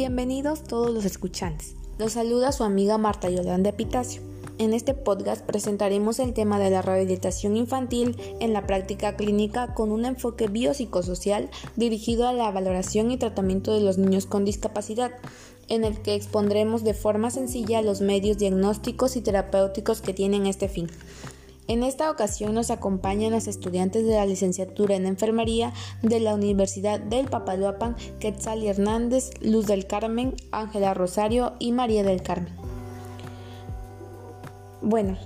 Bienvenidos todos los escuchantes. Los saluda su amiga Marta Yolanda Pitacio. En este podcast presentaremos el tema de la rehabilitación infantil en la práctica clínica con un enfoque biopsicosocial dirigido a la valoración y tratamiento de los niños con discapacidad, en el que expondremos de forma sencilla los medios diagnósticos y terapéuticos que tienen este fin. En esta ocasión nos acompañan las estudiantes de la licenciatura en enfermería de la Universidad del Papaloapan, Quetzal Hernández, Luz del Carmen, Ángela Rosario y María del Carmen. Bueno,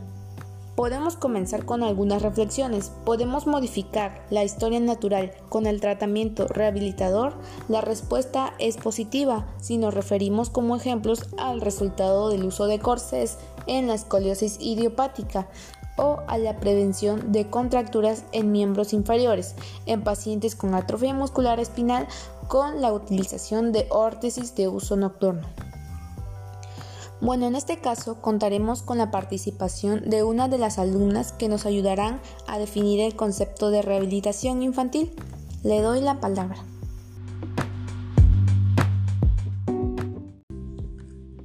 podemos comenzar con algunas reflexiones. ¿Podemos modificar la historia natural con el tratamiento rehabilitador? La respuesta es positiva si nos referimos como ejemplos al resultado del uso de corsés en la escoliosis idiopática o a la prevención de contracturas en miembros inferiores en pacientes con atrofia muscular espinal con la utilización de órtesis de uso nocturno. Bueno, en este caso contaremos con la participación de una de las alumnas que nos ayudarán a definir el concepto de rehabilitación infantil. Le doy la palabra.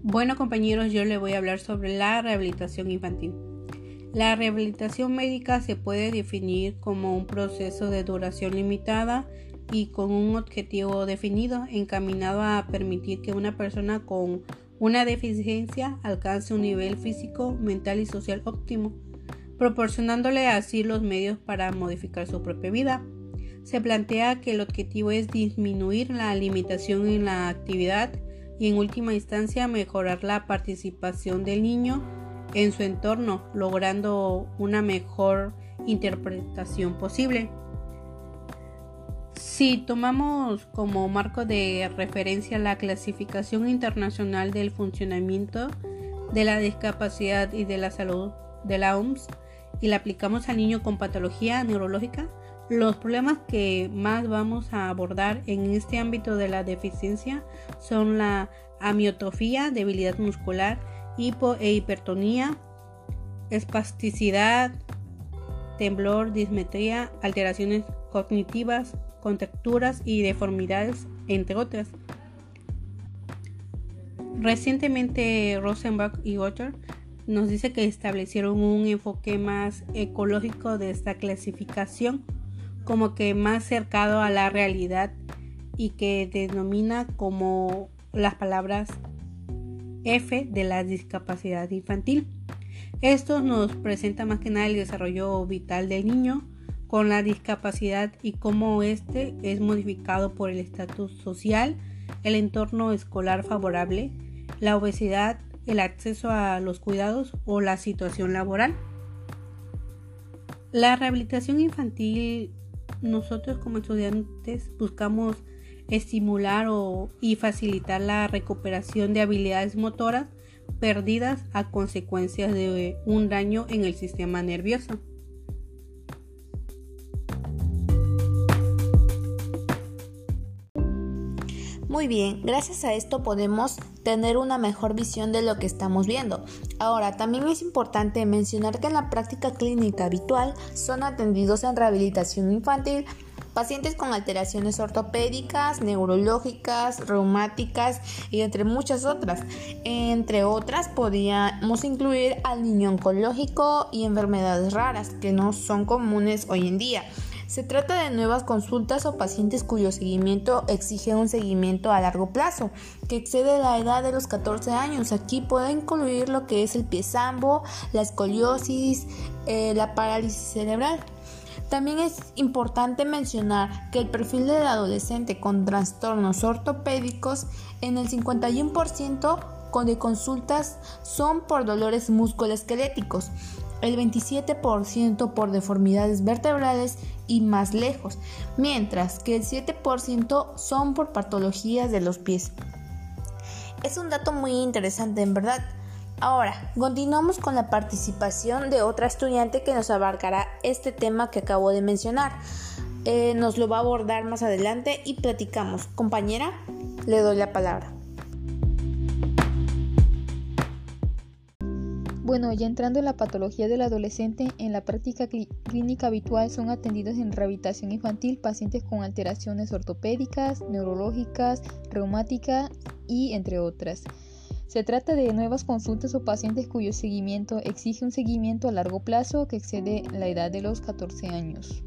Bueno compañeros, yo le voy a hablar sobre la rehabilitación infantil. La rehabilitación médica se puede definir como un proceso de duración limitada y con un objetivo definido encaminado a permitir que una persona con una deficiencia alcance un nivel físico, mental y social óptimo, proporcionándole así los medios para modificar su propia vida. Se plantea que el objetivo es disminuir la limitación en la actividad y en última instancia mejorar la participación del niño en su entorno, logrando una mejor interpretación posible. Si tomamos como marco de referencia la clasificación internacional del funcionamiento de la discapacidad y de la salud de la OMS y la aplicamos al niño con patología neurológica, los problemas que más vamos a abordar en este ámbito de la deficiencia son la amiotrofia, debilidad muscular, hipo e hipertonía, espasticidad, temblor, dismetría, alteraciones cognitivas, contracturas y deformidades, entre otras. Recientemente Rosenbach y Otter nos dice que establecieron un enfoque más ecológico de esta clasificación, como que más cercado a la realidad y que denomina como las palabras F de la discapacidad infantil. Esto nos presenta más que nada el desarrollo vital del niño con la discapacidad y cómo éste es modificado por el estatus social, el entorno escolar favorable, la obesidad, el acceso a los cuidados o la situación laboral. La rehabilitación infantil, nosotros como estudiantes buscamos estimular o, y facilitar la recuperación de habilidades motoras perdidas a consecuencia de un daño en el sistema nervioso. Muy bien, gracias a esto podemos tener una mejor visión de lo que estamos viendo. Ahora, también es importante mencionar que en la práctica clínica habitual son atendidos en rehabilitación infantil pacientes con alteraciones ortopédicas, neurológicas, reumáticas y entre muchas otras. Entre otras podríamos incluir al niño oncológico y enfermedades raras que no son comunes hoy en día. Se trata de nuevas consultas o pacientes cuyo seguimiento exige un seguimiento a largo plazo, que excede la edad de los 14 años. Aquí puede incluir lo que es el pie sambo, la escoliosis, eh, la parálisis cerebral. También es importante mencionar que el perfil del adolescente con trastornos ortopédicos en el 51% de consultas son por dolores musculoesqueléticos, el 27% por deformidades vertebrales y más lejos, mientras que el 7% son por patologías de los pies. Es un dato muy interesante en verdad, Ahora, continuamos con la participación de otra estudiante que nos abarcará este tema que acabo de mencionar. Eh, nos lo va a abordar más adelante y platicamos. Compañera, le doy la palabra. Bueno, ya entrando en la patología del adolescente, en la práctica clínica habitual son atendidos en rehabilitación infantil pacientes con alteraciones ortopédicas, neurológicas, reumáticas y entre otras. Se trata de nuevas consultas o pacientes cuyo seguimiento exige un seguimiento a largo plazo que excede la edad de los 14 años.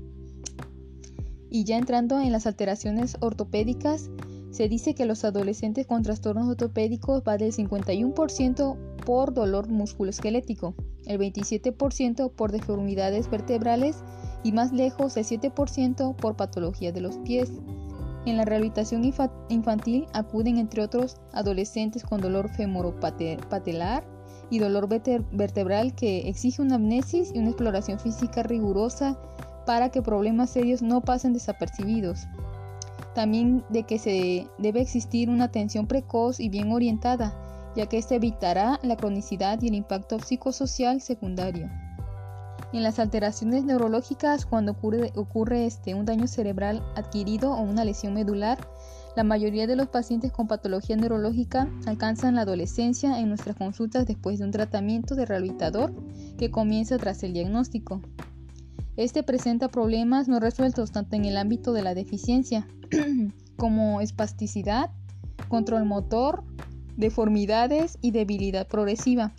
Y ya entrando en las alteraciones ortopédicas, se dice que los adolescentes con trastornos ortopédicos va del 51% por dolor musculoesquelético, el 27% por deformidades vertebrales y más lejos el 7% por patología de los pies. En la rehabilitación infantil acuden entre otros adolescentes con dolor femoropatelar y dolor vertebral que exige una amnesis y una exploración física rigurosa para que problemas serios no pasen desapercibidos. También de que se debe existir una atención precoz y bien orientada, ya que esto evitará la cronicidad y el impacto psicosocial secundario. En las alteraciones neurológicas, cuando ocurre, este, un daño cerebral adquirido o una lesión medular, la mayoría de los pacientes con patología neurológica alcanzan la adolescencia en nuestras consultas después de un tratamiento de rehabilitador que comienza tras el diagnóstico. Este presenta problemas no resueltos tanto en el ámbito de la deficiencia como espasticidad, control motor, deformidades y debilidad progresiva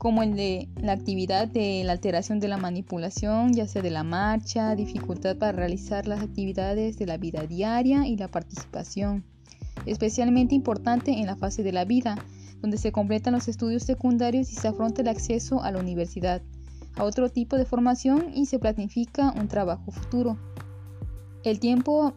como el de la actividad de la alteración de la manipulación, ya sea de la marcha, dificultad para realizar las actividades de la vida diaria y la participación. Especialmente importante en la fase de la vida, donde se completan los estudios secundarios y se afronta el acceso a la universidad, a otro tipo de formación y se planifica un trabajo futuro. El tiempo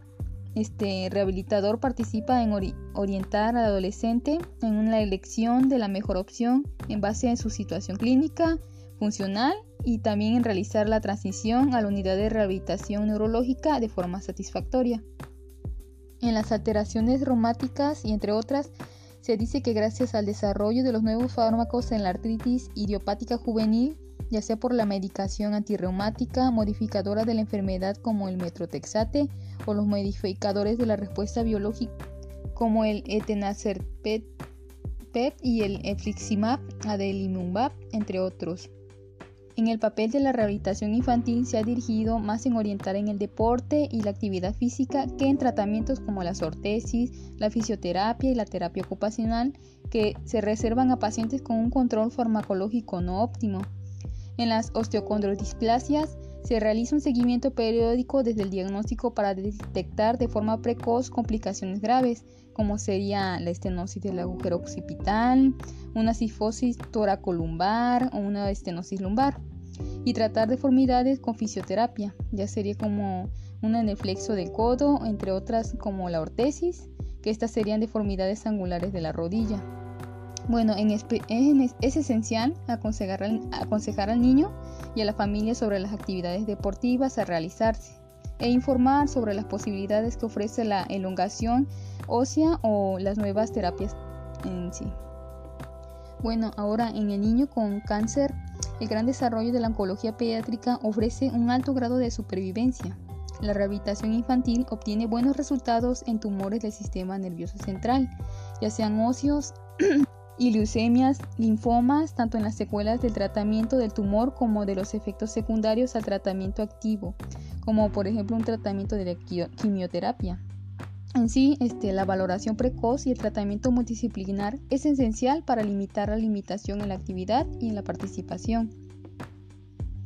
este rehabilitador participa en orientar al adolescente en una elección de la mejor opción en base a su situación clínica, funcional y también en realizar la transición a la unidad de rehabilitación neurológica de forma satisfactoria. En las alteraciones reumáticas y entre otras, se dice que gracias al desarrollo de los nuevos fármacos en la artritis idiopática juvenil ya sea por la medicación antirreumática, modificadora de la enfermedad como el metrotexate o los modificadores de la respuesta biológica como el etenacerpet y el efliximab, adelimumab, entre otros. En el papel de la rehabilitación infantil se ha dirigido más en orientar en el deporte y la actividad física que en tratamientos como la ortesis, la fisioterapia y la terapia ocupacional que se reservan a pacientes con un control farmacológico no óptimo. En las osteocondrodisplasias se realiza un seguimiento periódico desde el diagnóstico para detectar de forma precoz complicaciones graves, como sería la estenosis del agujero occipital, una sifosis toracolumbar o una estenosis lumbar, y tratar deformidades con fisioterapia, ya sería como un aneflexo del codo, entre otras como la ortesis, que estas serían deformidades angulares de la rodilla. Bueno, es, esencial aconsejar al, niño y a la familia sobre las actividades deportivas a realizarse e informar sobre las posibilidades que ofrece la elongación ósea o las nuevas terapias en sí. Bueno, ahora en el niño con cáncer, el gran desarrollo de la oncología pediátrica ofrece un alto grado de supervivencia. La rehabilitación infantil obtiene buenos resultados en tumores del sistema nervioso central, ya sean óseos, y leucemias, linfomas, tanto en las secuelas del tratamiento del tumor como de los efectos secundarios al tratamiento activo, como por ejemplo un tratamiento de quimioterapia. En sí, este, la valoración precoz y el tratamiento multidisciplinar es esencial para limitar la limitación en la actividad y en la participación.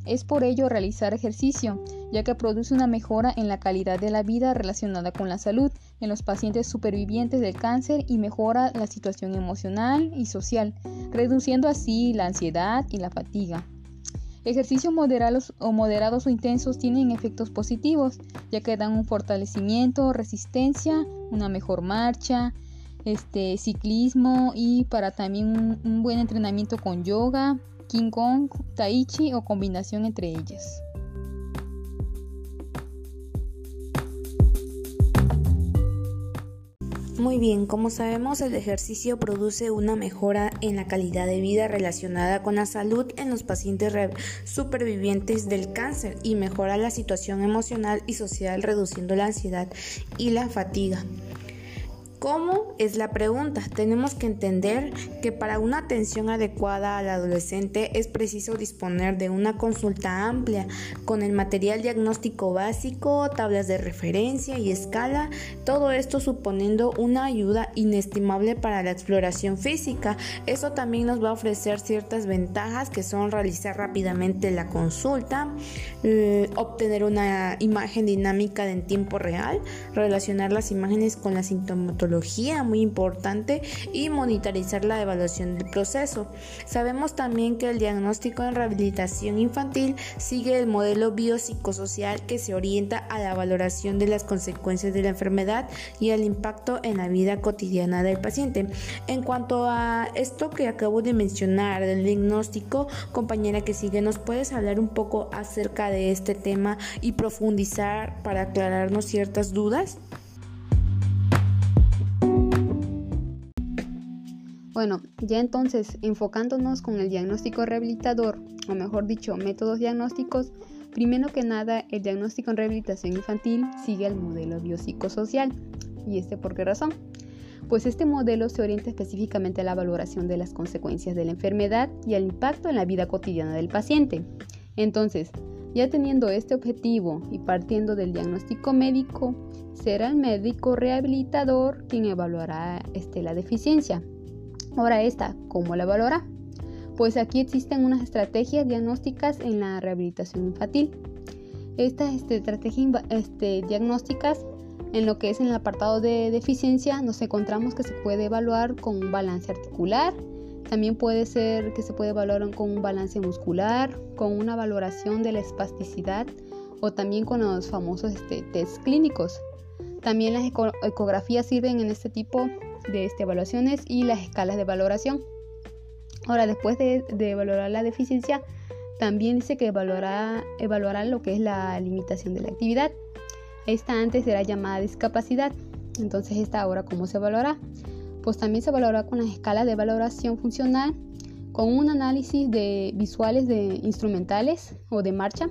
Es por ello realizar ejercicio, ya que produce una mejora en la calidad de la vida relacionada con la salud en los pacientes supervivientes del cáncer y mejora la situación emocional y social, reduciendo así la ansiedad y la fatiga. Ejercicios moderados o moderados o intensos tienen efectos positivos, ya que dan un fortalecimiento, resistencia, una mejor marcha, este ciclismo y para también un, buen entrenamiento con yoga, King Tai Chi o combinación entre ellas. Muy bien, como sabemos el ejercicio produce una mejora en la calidad de vida relacionada con la salud en los pacientes supervivientes del cáncer y mejora la situación emocional y social reduciendo la ansiedad y la fatiga. ¿Cómo? Es la pregunta. Tenemos que entender que para una atención adecuada al adolescente es preciso disponer de una consulta amplia con el material diagnóstico básico, tablas de referencia y escala, todo esto suponiendo una ayuda inestimable para la exploración física. Eso también nos va a ofrecer ciertas ventajas que son realizar rápidamente la consulta, eh, obtener una imagen dinámica en tiempo real, relacionar las imágenes con la sintomatología muy importante y monitorizar la evaluación del proceso. Sabemos también que el diagnóstico en rehabilitación infantil sigue el modelo biopsicosocial que se orienta a la valoración de las consecuencias de la enfermedad y al impacto en la vida cotidiana del paciente. En cuanto a esto que acabo de mencionar del diagnóstico, compañera que sigue, ¿nos puedes hablar un poco acerca de este tema y profundizar para aclararnos ciertas dudas? Bueno, ya entonces, enfocándonos con el diagnóstico rehabilitador, o mejor dicho, métodos diagnósticos, primero que nada, el diagnóstico en rehabilitación infantil sigue el modelo biopsicosocial. ¿Y este por qué razón? Pues este modelo se orienta específicamente a la valoración de las consecuencias de la enfermedad y al impacto en la vida cotidiana del paciente. Entonces, ya teniendo este objetivo y partiendo del diagnóstico médico, será el médico rehabilitador quien evaluará este, la deficiencia Ahora esta, ¿cómo la valora? Pues aquí existen unas estrategias diagnósticas en la rehabilitación infantil. Estas este, estrategias este, diagnósticas en lo que es en el apartado de deficiencia nos encontramos que se puede evaluar con un balance articular, también puede ser que se puede evaluar con un balance muscular, con una valoración de la espasticidad o también con los famosos este, test clínicos. También las ecografías sirven en este tipo de este, evaluaciones y las escalas de valoración. Ahora, después de, de valorar la deficiencia, también dice que evaluará, evaluará lo que es la limitación de la actividad. Esta antes era llamada discapacidad. Entonces, esta ahora, ¿cómo se evaluará? Pues también se evaluará con las escalas de valoración funcional, con un análisis de visuales de instrumentales o de marcha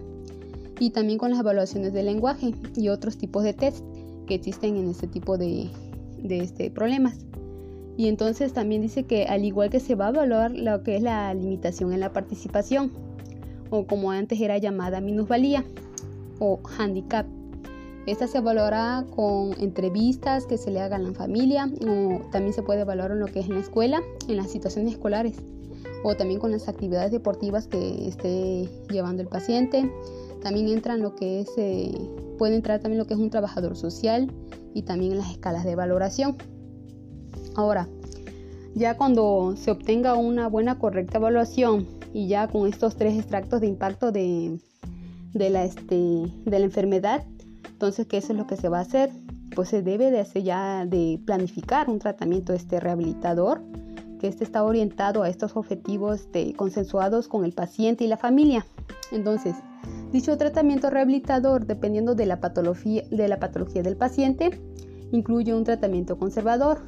y también con las evaluaciones de lenguaje y otros tipos de test que existen en este tipo de, de este, problemas. Y entonces también dice que al igual que se va a evaluar lo que es la limitación en la participación, o como antes era llamada minusvalía o handicap. Esta se evaluará con entrevistas que se le hagan a la familia o también se puede evaluar en lo que es en la escuela, en las situaciones escolares o también con las actividades deportivas que esté llevando el paciente. También entra en lo que es, eh, puede entrar también lo que es un trabajador social y también en las escalas de valoración. Ahora, ya cuando se obtenga una buena, correcta evaluación y ya con estos tres extractos de impacto de, de, la, este, de la enfermedad, entonces, ¿qué es lo que se va a hacer? Pues se debe de hacer ya de planificar un tratamiento este rehabilitador, que este está orientado a estos objetivos de, consensuados con el paciente y la familia. Entonces, Dicho tratamiento rehabilitador, dependiendo de la, patología, del paciente, incluye un tratamiento conservador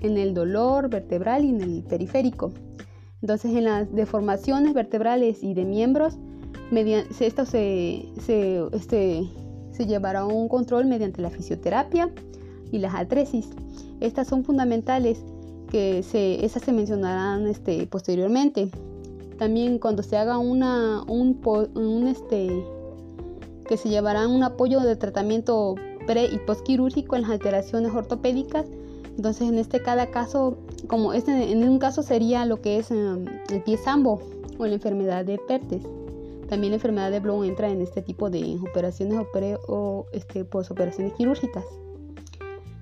en el dolor vertebral y en el periférico. Entonces, en las deformaciones vertebrales y de miembros, esto se, este, se llevará a un control mediante la fisioterapia y las artresis. Estas son fundamentales que se, esas se mencionarán este, posteriormente. También cuando se haga una, un, un este, que se llevará un apoyo de tratamiento pre y postquirúrgico en las alteraciones ortopédicas. Entonces en este cada caso, como este en un caso sería lo que es em, el pie sambo o la enfermedad de Pertes. También la enfermedad de Blow entra en este tipo de operaciones o, o este, operaciones quirúrgicas.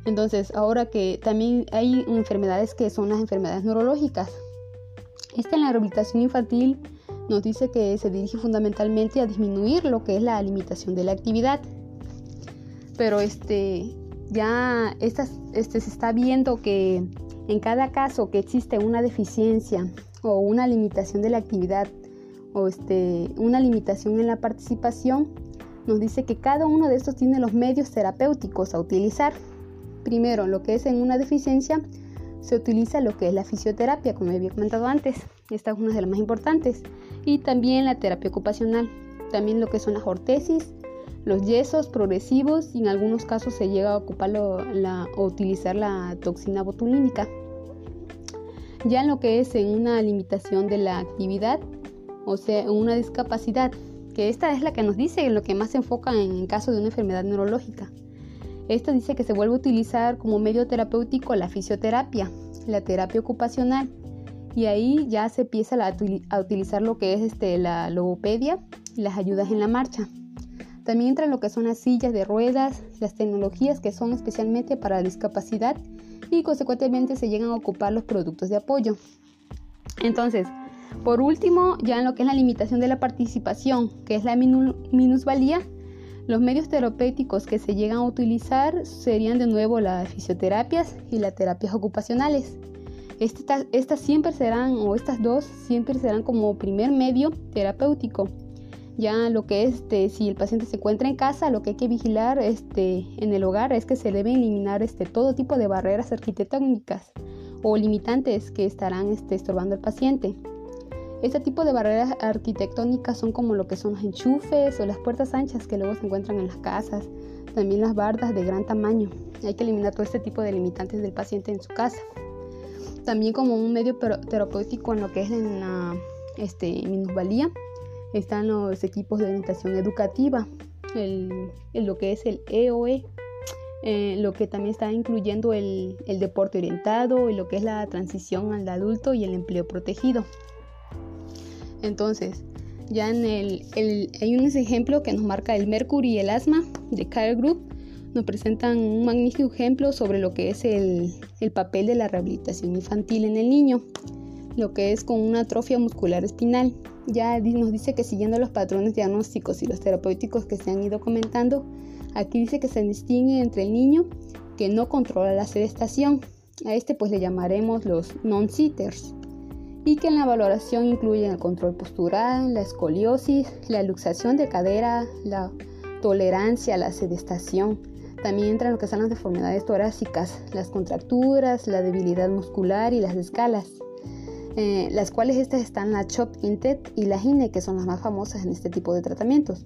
Entonces, ahora que también hay enfermedades que son las enfermedades neurológicas, esta en la rehabilitación infantil nos dice que se dirige fundamentalmente a disminuir lo que es la limitación de la actividad. Pero este, ya este, se está viendo que en cada caso que existe una deficiencia o una limitación de la actividad o este, una limitación en la participación, nos dice que cada uno de estos tiene los medios terapéuticos a utilizar. Primero, lo que es en una deficiencia, se utiliza lo que es la fisioterapia, como había comentado antes. Esta es una de las más importantes. Y también la terapia ocupacional. También lo que son las ortesis, los yesos progresivos y en algunos casos se llega a ocupar la, o utilizar la toxina botulínica. Ya en lo que es en una limitación de la actividad, o sea, una discapacidad, que esta es la que nos dice lo que más se enfoca en caso de una enfermedad neurológica. Esta dice que se vuelve a utilizar como medio terapéutico la fisioterapia, la terapia ocupacional, y ahí ya se empieza a, utilizar lo que es este, la logopedia y las ayudas en la marcha. También entra lo que son las sillas de ruedas, las tecnologías que son especialmente para la discapacidad y consecuentemente se llegan a ocupar los productos de apoyo. Entonces, por último, ya en lo que es la limitación de la participación, que es la minusvalía, los medios terapéuticos que se llegan a utilizar serían de nuevo las fisioterapias y las terapias ocupacionales. Estas, siempre serán, o estas dos siempre serán como primer medio terapéutico ya lo que es, este, si el paciente se encuentra en casa, lo que hay que vigilar este, en el hogar es que se deben eliminar este, todo tipo de barreras arquitectónicas o limitantes que estarán este, estorbando al paciente. Este tipo de barreras arquitectónicas son como lo que son los enchufes o las puertas anchas que luego se encuentran en las casas, también las bardas de gran tamaño. Hay que eliminar todo este tipo de limitantes del paciente en su casa. También como un medio terapéutico en lo que es en la este, minusvalía, están los equipos de orientación educativa, el, lo que es el EOE, eh, lo que también está incluyendo el, deporte orientado y lo que es la transición al adulto y el empleo protegido. Entonces, ya en el, hay unos ejemplos que nos marca el Mercury y el asma de Care Group. Nos presentan un magnífico ejemplo sobre lo que es el, el papel de la rehabilitación infantil en el niño, lo que es con una atrofia muscular espinal. Ya nos dice que siguiendo los patrones diagnósticos y los terapéuticos que se han ido comentando, aquí dice que se distingue entre el niño que no controla la sedestación, a este pues le llamaremos los non-sitters, y que en la valoración incluyen el control postural, la escoliosis, la luxación de cadera, la tolerancia la sedestación. También entran lo que son las deformidades torácicas, las contracturas, la debilidad muscular y las escalas. Eh, las cuales estas están la CHOP INTET y la GINE, que son las más famosas en este tipo de tratamientos.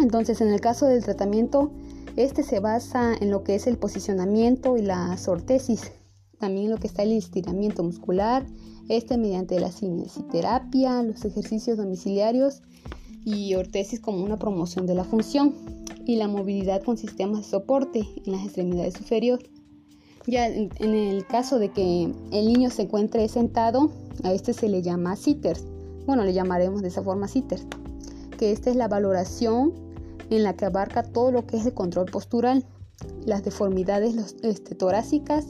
Entonces, en el caso del tratamiento, este se basa en lo que es el posicionamiento y la sortesis, también lo que está el estiramiento muscular, este mediante la cinesiterapia, los ejercicios domiciliarios y ortesis como una promoción de la función y la movilidad con sistemas de soporte en las extremidades superiores. Ya en, el caso de que el niño se encuentre sentado, a este se le llama sitters. Bueno, le llamaremos de esa forma sitters. Que esta es la valoración en la que abarca todo lo que es el control postural, las deformidades este, torácicas,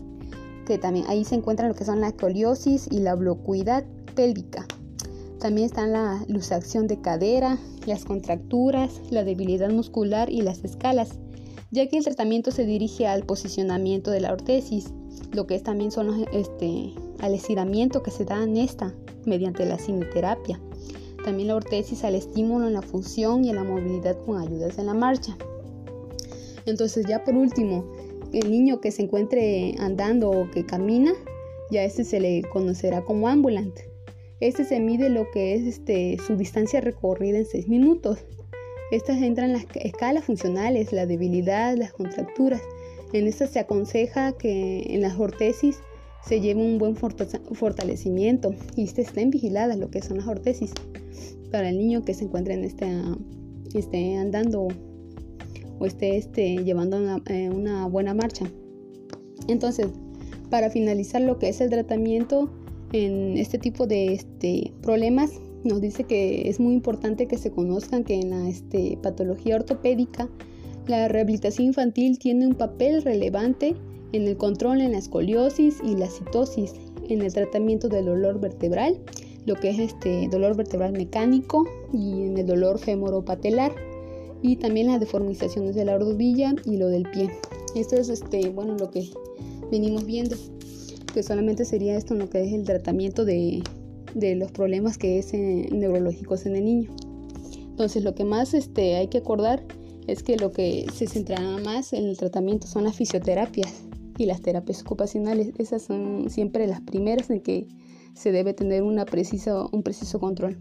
también ahí se encuentran lo que son la escoliosis y la blocuidad pélvica. También están la luxación de cadera, las contracturas, la debilidad muscular y las escalas ya que el tratamiento se dirige al posicionamiento de la ortesis, lo que es también son este, al estiramiento que se da en esta mediante la cineterapia. También la ortesis al estímulo en la función y en la movilidad con ayudas en la marcha. Entonces ya por último, el niño que se encuentre andando o que camina, ya este se le conocerá como ambulante. Este se mide lo que es este, su distancia recorrida en 6 minutos estas entran en las escalas funcionales, la debilidad, las contracturas. En estas se aconseja que en las ortesis se lleve un buen fortalecimiento y estén vigiladas lo que son las ortesis para el niño que se encuentre en este, esté andando o esté este, llevando una, eh, una buena marcha. Entonces, para finalizar lo que es el tratamiento en este tipo de este, problemas, nos dice que es muy importante que se conozcan que en la este, patología ortopédica la rehabilitación infantil tiene un papel relevante en el control en la escoliosis y la citosis, en el tratamiento del dolor vertebral, lo que es este dolor vertebral mecánico y en el dolor femoropatelar y también las deformizaciones de la rodilla y lo del pie. Esto es este, bueno, lo que venimos viendo, que solamente sería esto en lo que es el tratamiento de de los problemas que es neurológicos en el niño. Entonces lo que más este, hay que acordar es que lo que se centrará más en el tratamiento son las fisioterapias y las terapias ocupacionales. Esas son siempre las primeras en que se debe tener una preciso, un preciso control.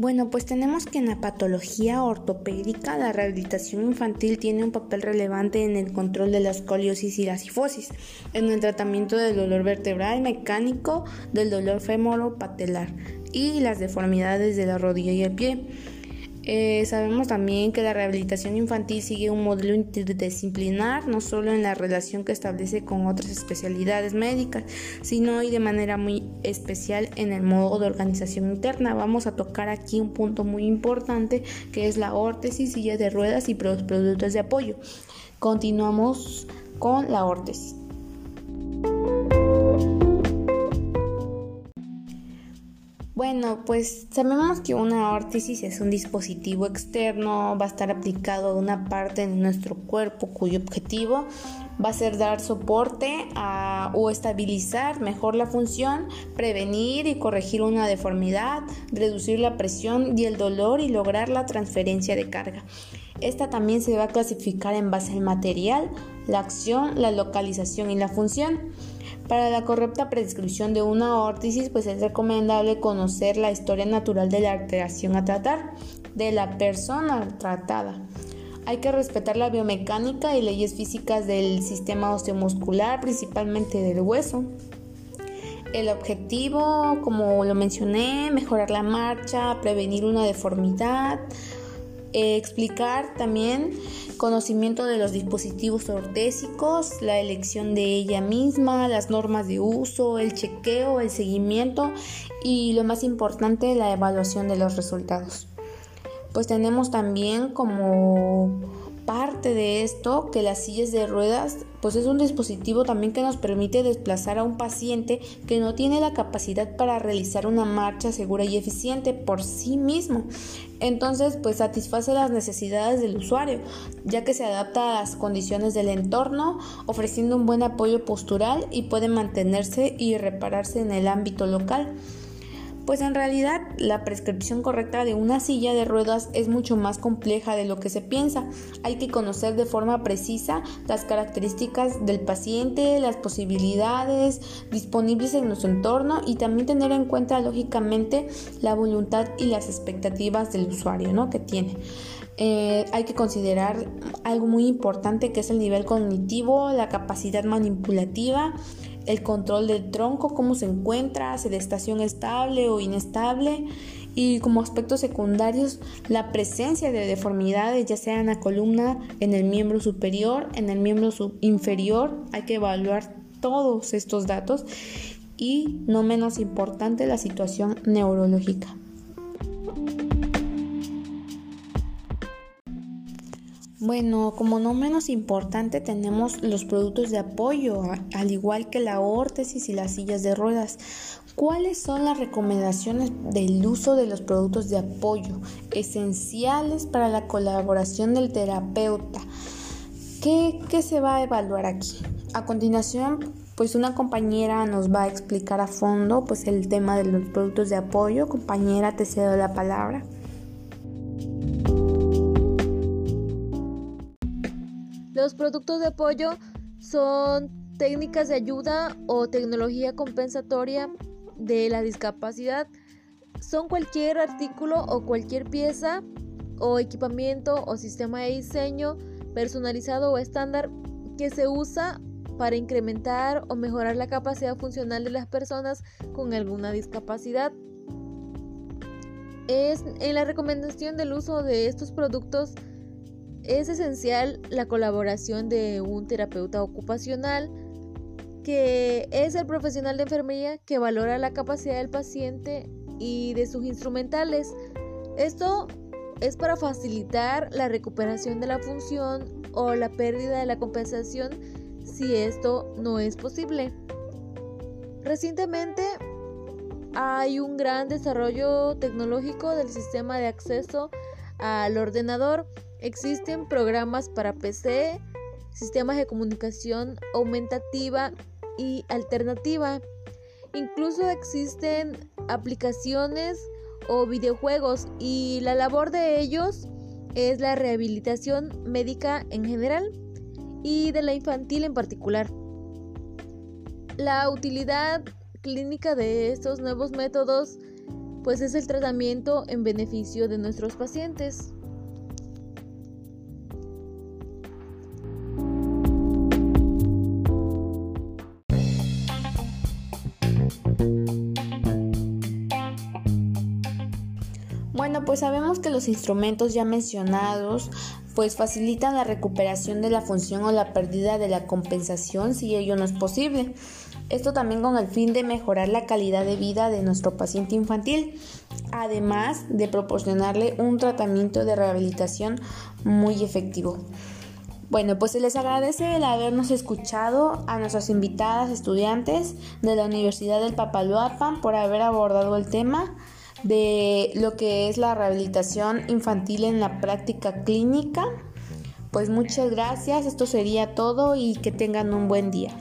Bueno, pues tenemos que en la patología ortopédica la rehabilitación infantil tiene un papel relevante en el control de la escoliosis y la sifosis, en el tratamiento del dolor vertebral mecánico, del dolor patelar y las deformidades de la rodilla y el pie. Eh, sabemos también que la rehabilitación infantil sigue un modelo interdisciplinar, no solo en la relación que establece con otras especialidades médicas, sino y de manera muy especial en el modo de organización interna. Vamos a tocar aquí un punto muy importante que es la órtesis, silla de ruedas y productos de apoyo. Continuamos con la órtesis. Bueno, pues sabemos que una órtesis es un dispositivo externo, va a estar aplicado a una parte de nuestro cuerpo cuyo objetivo va a ser dar soporte o estabilizar mejor la función, prevenir y corregir una deformidad, reducir la presión y el dolor y lograr la transferencia de carga. Esta también se va a clasificar en base al material, la acción, la localización y la función. Para la correcta prescripción de una órtesis, pues es recomendable conocer la historia natural de la alteración a tratar de la persona tratada. Hay que respetar la biomecánica y leyes físicas del sistema osteomuscular, principalmente del hueso. El objetivo, como lo mencioné, mejorar la marcha, prevenir una deformidad, eh, explicar también conocimiento de los dispositivos ortésicos, la elección de ella misma, las normas de uso, el chequeo, el seguimiento y lo más importante, la evaluación de los resultados. Pues tenemos también como parte de esto que las sillas de ruedas pues es un dispositivo también que nos permite desplazar a un paciente que no tiene la capacidad para realizar una marcha segura y eficiente por sí mismo. Entonces, pues satisface las necesidades del usuario, ya que se adapta a las condiciones del entorno, ofreciendo un buen apoyo postural y puede mantenerse y repararse en el ámbito local. Pues en realidad la prescripción correcta de una silla de ruedas es mucho más compleja de lo que se piensa. Hay que conocer de forma precisa las características del paciente, las posibilidades disponibles en nuestro entorno y también tener en cuenta lógicamente la voluntad y las expectativas del usuario ¿no? que tiene. Eh, hay que considerar algo muy importante que es el nivel cognitivo, la capacidad manipulativa, el control del tronco, cómo se encuentra, si de estación estable o inestable y como aspectos secundarios la presencia de deformidades ya sea en la columna, en el miembro superior, en el miembro inferior, hay que evaluar todos estos datos y no menos importante la situación neurológica. Bueno, como no menos importante tenemos los productos de apoyo, al igual que la órtesis y las sillas de ruedas. ¿Cuáles son las recomendaciones del uso de los productos de apoyo esenciales para la colaboración del terapeuta? ¿Qué, qué se va a evaluar aquí? A continuación, pues una compañera nos va a explicar a fondo pues el tema de los productos de apoyo. Compañera, te cedo la palabra. Los productos de apoyo son técnicas de ayuda o tecnología compensatoria de la discapacidad. Son cualquier artículo o cualquier pieza o equipamiento o sistema de diseño personalizado o estándar que se usa para incrementar o mejorar la capacidad funcional de las personas con alguna discapacidad. Es en la recomendación del uso de estos productos es esencial la colaboración de un terapeuta ocupacional que es el profesional de enfermería que valora la capacidad del paciente y de sus instrumentales. Esto es para facilitar la recuperación de la función o la pérdida de la compensación si esto no es posible. Recientemente hay un gran desarrollo tecnológico del sistema de acceso al ordenador Existen programas para PC, sistemas de comunicación aumentativa y alternativa. Incluso existen aplicaciones o videojuegos y la labor de ellos es la rehabilitación médica en general y de la infantil en particular. La utilidad clínica de estos nuevos métodos pues es el tratamiento en beneficio de nuestros pacientes. Bueno, pues sabemos que los instrumentos ya mencionados pues facilitan la recuperación de la función o la pérdida de la compensación si ello no es posible. Esto también con el fin de mejorar la calidad de vida de nuestro paciente infantil, además de proporcionarle un tratamiento de rehabilitación muy efectivo. Bueno, pues se les agradece el habernos escuchado a nuestras invitadas estudiantes de la Universidad del Papaloapan por haber abordado el tema de lo que es la rehabilitación infantil en la práctica clínica. Pues muchas gracias, esto sería todo y que tengan un buen día.